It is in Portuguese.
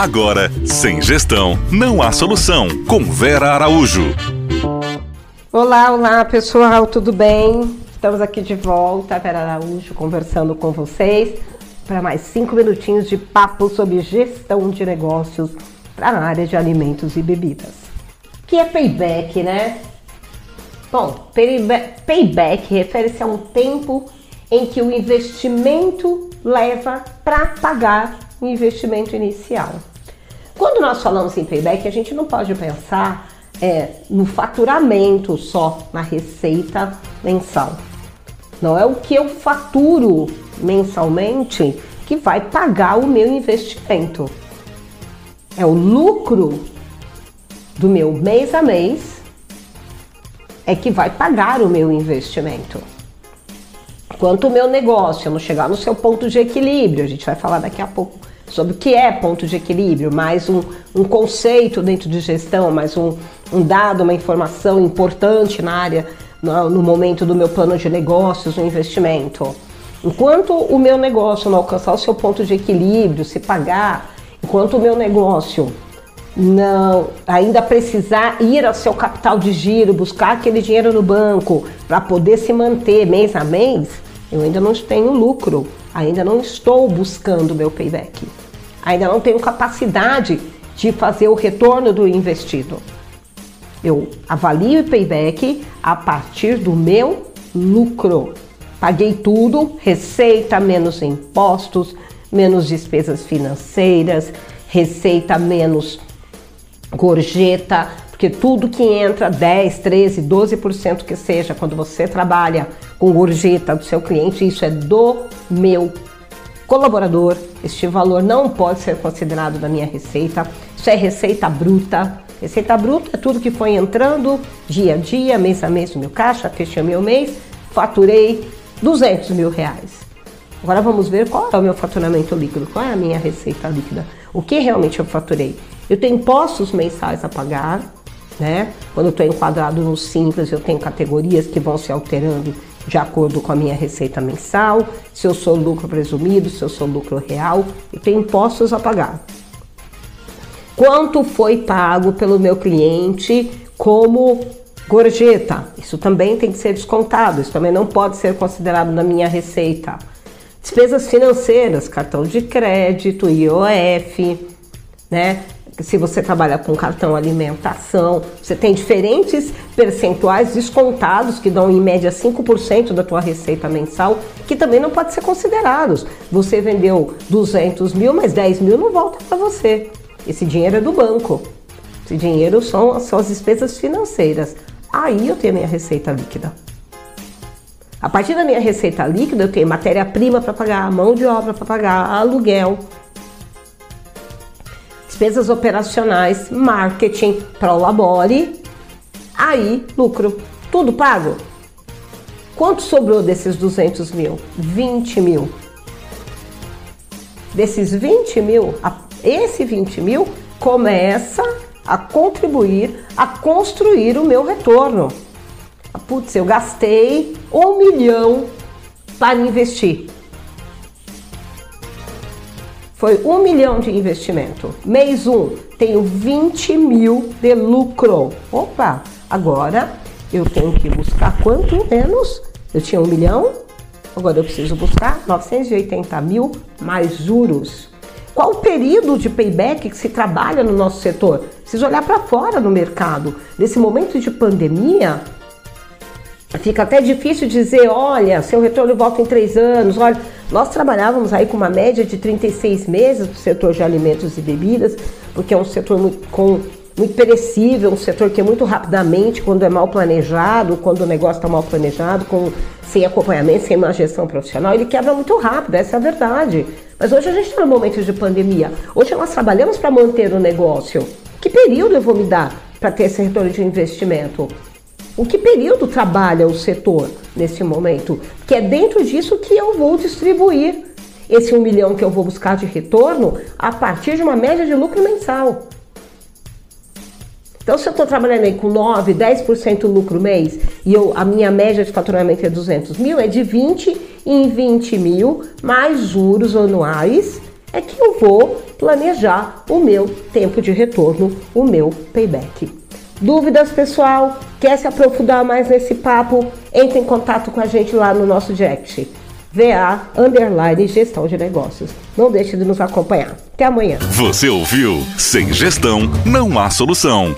Agora, sem gestão, não há solução. Com Vera Araújo. Olá, olá pessoal, tudo bem? Estamos aqui de volta, Vera Araújo, conversando com vocês para mais cinco minutinhos de papo sobre gestão de negócios para a área de alimentos e bebidas. Que é payback, né? Bom, payback refere-se a um tempo em que o investimento leva para pagar o investimento inicial. Quando nós falamos em payback, a gente não pode pensar é, no faturamento só, na receita mensal. Não é o que eu faturo mensalmente que vai pagar o meu investimento. É o lucro do meu mês a mês é que vai pagar o meu investimento. Quanto o meu negócio não chegar no seu ponto de equilíbrio, a gente vai falar daqui a pouco sobre o que é ponto de equilíbrio, mais um, um conceito dentro de gestão, mais um, um, dado, uma informação importante na área, no, no momento do meu plano de negócios, no investimento. Enquanto o meu negócio não alcançar o seu ponto de equilíbrio, se pagar, enquanto o meu negócio não ainda precisar ir ao seu capital de giro, buscar aquele dinheiro no banco para poder se manter mês a mês, eu ainda não tenho lucro, ainda não estou buscando meu payback, ainda não tenho capacidade de fazer o retorno do investido. Eu avalio o payback a partir do meu lucro. Paguei tudo, receita menos impostos, menos despesas financeiras, receita menos gorjeta, porque tudo que entra 10, 13, 12% que seja, quando você trabalha com gorjeta do seu cliente, isso é do meu colaborador. Este valor não pode ser considerado da minha receita. Isso é receita bruta. Receita bruta é tudo que foi entrando dia a dia, mês a mês no meu caixa, fechei meu mês, faturei 200 mil reais. Agora vamos ver qual é o meu faturamento líquido, qual é a minha receita líquida, o que realmente eu faturei. Eu tenho impostos mensais a pagar, né? Quando eu estou enquadrado no simples, eu tenho categorias que vão se alterando de acordo com a minha receita mensal, se eu sou lucro presumido, se eu sou lucro real, eu tenho impostos a pagar. Quanto foi pago pelo meu cliente como gorjeta? Isso também tem que ser descontado, isso também não pode ser considerado na minha receita. Despesas financeiras, cartão de crédito, IOF, né? Se você trabalha com cartão alimentação, você tem diferentes percentuais descontados que dão em média 5% da tua receita mensal, que também não pode ser considerados. Você vendeu 200 mil, mas 10 mil não volta para você. Esse dinheiro é do banco. Esse dinheiro são, são as despesas financeiras. Aí eu tenho a minha receita líquida. A partir da minha receita líquida, eu tenho matéria-prima para pagar, mão de obra para pagar, aluguel, despesas operacionais, marketing, prolabore, aí lucro. Tudo pago? Quanto sobrou desses 200 mil? 20 mil. Desses 20 mil, esse 20 mil começa a contribuir a construir o meu retorno. Putz, eu gastei um milhão para investir. Foi um milhão de investimento. Mês 1, um, tenho 20 mil de lucro. Opa, agora eu tenho que buscar quanto menos? Eu tinha um milhão, agora eu preciso buscar 980 mil mais juros. Qual o período de payback que se trabalha no nosso setor? Preciso olhar para fora no mercado. Nesse momento de pandemia, fica até difícil dizer, olha, seu retorno volta em três anos, olha, nós trabalhávamos aí com uma média de 36 meses para o setor de alimentos e bebidas, porque é um setor muito, com, muito perecível, um setor que é muito rapidamente, quando é mal planejado, quando o negócio está mal planejado, com, sem acompanhamento, sem uma gestão profissional, ele quebra muito rápido, essa é a verdade. Mas hoje a gente está no momento de pandemia. Hoje nós trabalhamos para manter o negócio. Que período eu vou me dar para ter esse retorno de investimento? O que período trabalha o setor nesse momento? Que é dentro disso que eu vou distribuir esse um milhão que eu vou buscar de retorno a partir de uma média de lucro mensal. Então, se eu estou trabalhando aí com 9, 10% lucro mês e eu, a minha média de faturamento é 200 mil, é de 20 em 20 mil, mais juros anuais, é que eu vou planejar o meu tempo de retorno, o meu payback. Dúvidas, pessoal? Quer se aprofundar mais nesse papo? Entre em contato com a gente lá no nosso direct. VA Underline Gestão de Negócios. Não deixe de nos acompanhar. Até amanhã. Você ouviu? Sem gestão, não há solução.